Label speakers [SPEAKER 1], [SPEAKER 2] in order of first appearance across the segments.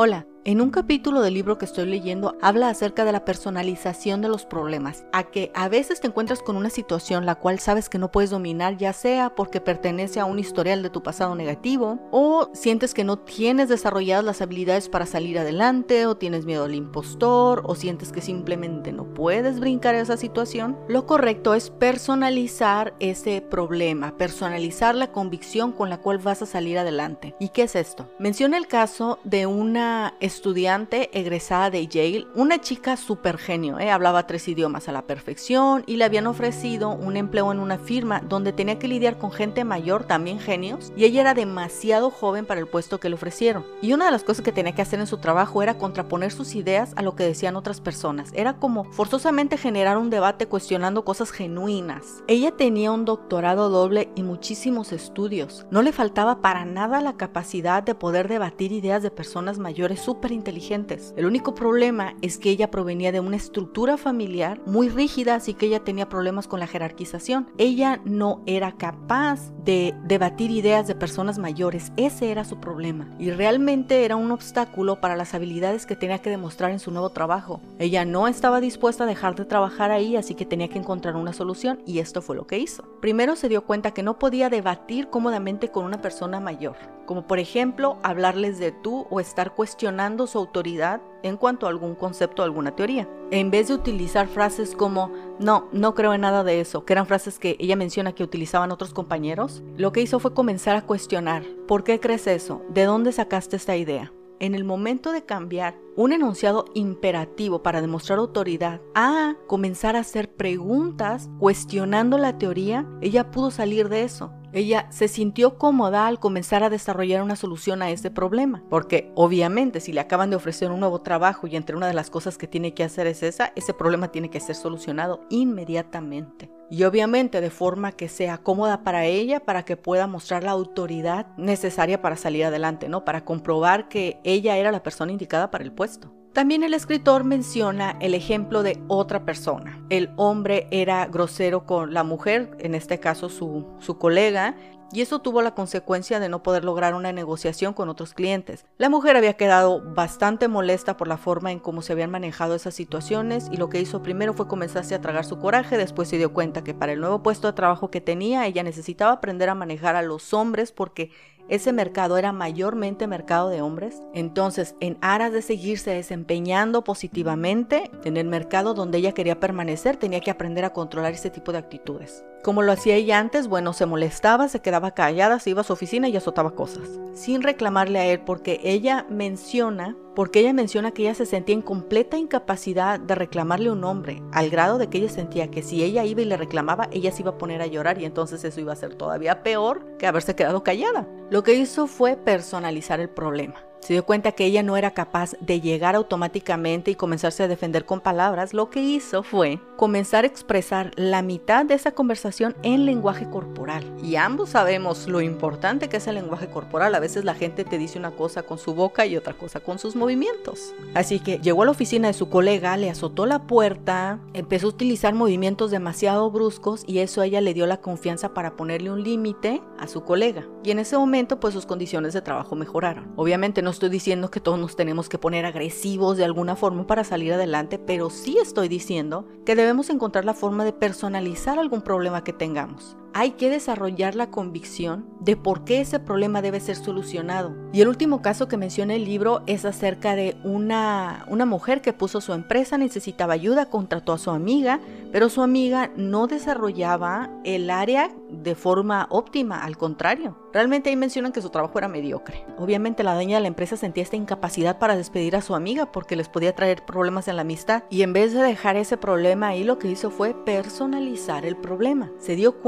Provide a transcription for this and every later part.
[SPEAKER 1] Hola, en un capítulo del libro que estoy leyendo habla acerca de la personalización de los problemas, a que a veces te encuentras con una situación la cual sabes que no puedes dominar ya sea porque pertenece a un historial de tu pasado negativo o sientes que no tienes desarrolladas las habilidades para salir adelante o tienes miedo al impostor o sientes que simplemente no puedes brincar esa situación, lo correcto es personalizar ese problema, personalizar la convicción con la cual vas a salir adelante. ¿Y qué es esto? Menciona el caso de una estudiante egresada de Yale, una chica súper genio, ¿eh? hablaba tres idiomas a la perfección y le habían ofrecido un empleo en una firma donde tenía que lidiar con gente mayor, también genios, y ella era demasiado joven para el puesto que le ofrecieron. Y una de las cosas que tenía que hacer en su trabajo era contraponer sus ideas a lo que decían otras personas. Era como forzosamente generar un debate cuestionando cosas genuinas. Ella tenía un doctorado doble y muchísimos estudios. No le faltaba para nada la capacidad de poder debatir ideas de personas mayores súper inteligentes. El único problema es que ella provenía de una estructura familiar muy rígida, así que ella tenía problemas con la jerarquización. Ella no era capaz de debatir ideas de personas mayores, ese era su problema. Y realmente era un obstáculo para las habilidades que tenía que demostrar en su nuevo trabajo. Ella no estaba dispuesta a dejar de trabajar ahí, así que tenía que encontrar una solución y esto fue lo que hizo. Primero se dio cuenta que no podía debatir cómodamente con una persona mayor, como por ejemplo hablarles de tú o estar cuestionando su autoridad en cuanto a algún concepto o alguna teoría. En vez de utilizar frases como no, no creo en nada de eso, que eran frases que ella menciona que utilizaban otros compañeros, lo que hizo fue comenzar a cuestionar, ¿por qué crees eso? ¿De dónde sacaste esta idea? En el momento de cambiar un enunciado imperativo para demostrar autoridad a comenzar a hacer preguntas cuestionando la teoría, ella pudo salir de eso. Ella se sintió cómoda al comenzar a desarrollar una solución a este problema, porque obviamente si le acaban de ofrecer un nuevo trabajo y entre una de las cosas que tiene que hacer es esa, ese problema tiene que ser solucionado inmediatamente. Y obviamente de forma que sea cómoda para ella, para que pueda mostrar la autoridad necesaria para salir adelante, ¿no? Para comprobar que ella era la persona indicada para el puesto. También el escritor menciona el ejemplo de otra persona. El hombre era grosero con la mujer, en este caso su, su colega, y eso tuvo la consecuencia de no poder lograr una negociación con otros clientes. La mujer había quedado bastante molesta por la forma en cómo se habían manejado esas situaciones y lo que hizo primero fue comenzarse a tragar su coraje, después se dio cuenta que para el nuevo puesto de trabajo que tenía ella necesitaba aprender a manejar a los hombres porque ese mercado era mayormente mercado de hombres. Entonces, en aras de seguirse desempeñando positivamente en el mercado donde ella quería permanecer, tenía que aprender a controlar ese tipo de actitudes. Como lo hacía ella antes, bueno, se molestaba, se quedaba callada, se iba a su oficina y azotaba cosas, sin reclamarle a él porque ella menciona, porque ella menciona que ella se sentía en completa incapacidad de reclamarle a un hombre, al grado de que ella sentía que si ella iba y le reclamaba, ella se iba a poner a llorar y entonces eso iba a ser todavía peor que haberse quedado callada. Lo que hizo fue personalizar el problema. Se dio cuenta que ella no era capaz de llegar automáticamente y comenzarse a defender con palabras. Lo que hizo fue comenzar a expresar la mitad de esa conversación en lenguaje corporal. Y ambos sabemos lo importante que es el lenguaje corporal. A veces la gente te dice una cosa con su boca y otra cosa con sus movimientos. Así que llegó a la oficina de su colega, le azotó la puerta, empezó a utilizar movimientos demasiado bruscos y eso a ella le dio la confianza para ponerle un límite a su colega. Y en ese momento pues sus condiciones de trabajo mejoraron. Obviamente no estoy diciendo que todos nos tenemos que poner agresivos de alguna forma para salir adelante, pero sí estoy diciendo que debemos encontrar la forma de personalizar algún problema que tengamos hay que desarrollar la convicción de por qué ese problema debe ser solucionado. Y el último caso que menciona el libro es acerca de una, una mujer que puso su empresa, necesitaba ayuda, contrató a su amiga, pero su amiga no desarrollaba el área de forma óptima, al contrario. Realmente ahí mencionan que su trabajo era mediocre. Obviamente la dueña de la empresa sentía esta incapacidad para despedir a su amiga porque les podía traer problemas en la amistad y en vez de dejar ese problema ahí lo que hizo fue personalizar el problema. Se dio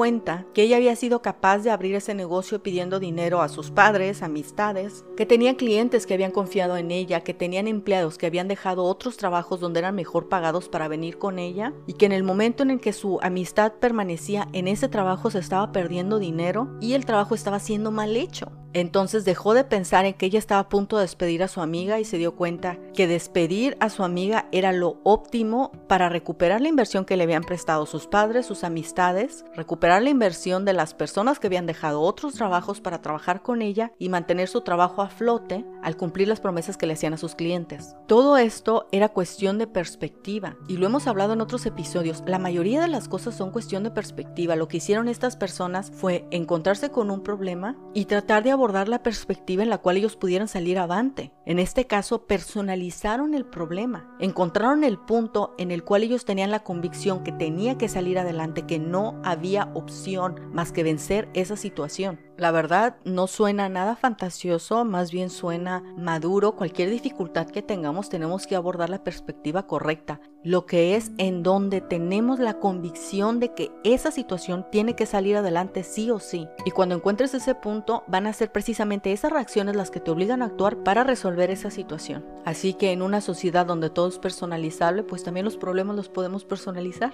[SPEAKER 1] que ella había sido capaz de abrir ese negocio pidiendo dinero a sus padres, amistades, que tenía clientes que habían confiado en ella, que tenían empleados que habían dejado otros trabajos donde eran mejor pagados para venir con ella y que en el momento en el que su amistad permanecía en ese trabajo se estaba perdiendo dinero y el trabajo estaba siendo mal hecho. Entonces dejó de pensar en que ella estaba a punto de despedir a su amiga y se dio cuenta que despedir a su amiga era lo óptimo para recuperar la inversión que le habían prestado sus padres, sus amistades, recuperar la inversión de las personas que habían dejado otros trabajos para trabajar con ella y mantener su trabajo a flote al cumplir las promesas que le hacían a sus clientes. Todo esto era cuestión de perspectiva y lo hemos hablado en otros episodios. La mayoría de las cosas son cuestión de perspectiva. Lo que hicieron estas personas fue encontrarse con un problema y tratar de abordar la perspectiva en la cual ellos pudieran salir avante. En este caso, personalizaron el problema, encontraron el punto en el cual ellos tenían la convicción que tenía que salir adelante, que no había opción más que vencer esa situación. La verdad no suena nada fantasioso, más bien suena maduro. Cualquier dificultad que tengamos tenemos que abordar la perspectiva correcta, lo que es en donde tenemos la convicción de que esa situación tiene que salir adelante sí o sí. Y cuando encuentres ese punto van a ser precisamente esas reacciones las que te obligan a actuar para resolver esa situación. Así que en una sociedad donde todo es personalizable, pues también los problemas los podemos personalizar.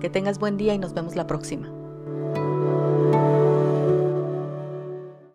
[SPEAKER 1] Que tengas buen día y nos vemos la próxima.